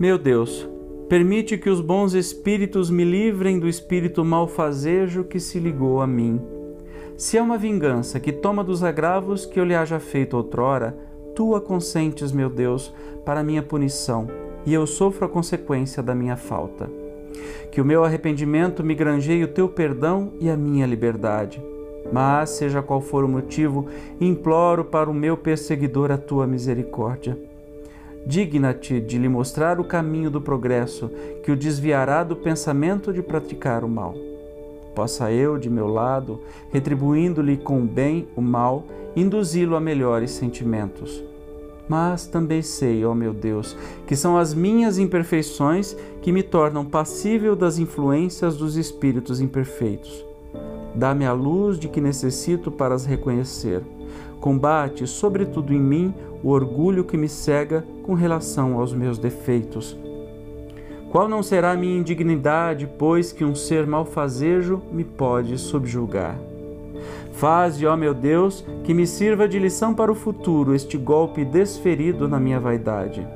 Meu Deus, permite que os bons espíritos me livrem do espírito malfazejo que se ligou a mim. Se é uma vingança que toma dos agravos que eu lhe haja feito outrora, tu a consentes, meu Deus, para minha punição, e eu sofro a consequência da minha falta. Que o meu arrependimento me granjeie o teu perdão e a minha liberdade. Mas, seja qual for o motivo, imploro para o meu perseguidor a tua misericórdia. Digna-te de lhe mostrar o caminho do progresso, que o desviará do pensamento de praticar o mal. Possa eu, de meu lado, retribuindo-lhe com o bem o mal, induzi-lo a melhores sentimentos. Mas também sei, ó meu Deus, que são as minhas imperfeições que me tornam passível das influências dos espíritos imperfeitos. Dá-me a luz de que necessito para as reconhecer. Combate, sobretudo em mim, o orgulho que me cega com relação aos meus defeitos. Qual não será a minha indignidade, pois que um ser malfazejo me pode subjugar? Faze, ó meu Deus, que me sirva de lição para o futuro este golpe desferido na minha vaidade.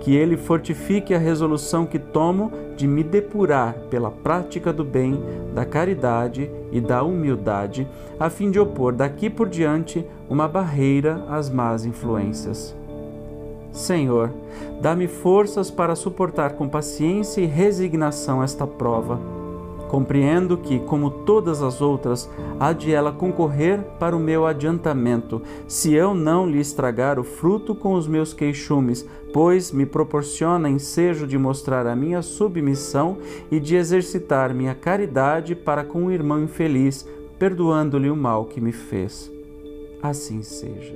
Que ele fortifique a resolução que tomo de me depurar pela prática do bem, da caridade e da humildade, a fim de opor daqui por diante uma barreira às más influências. Senhor, dá-me forças para suportar com paciência e resignação esta prova Compreendo que, como todas as outras, há de ela concorrer para o meu adiantamento, se eu não lhe estragar o fruto com os meus queixumes, pois me proporciona ensejo de mostrar a minha submissão e de exercitar minha caridade para com o irmão infeliz, perdoando-lhe o mal que me fez. Assim seja.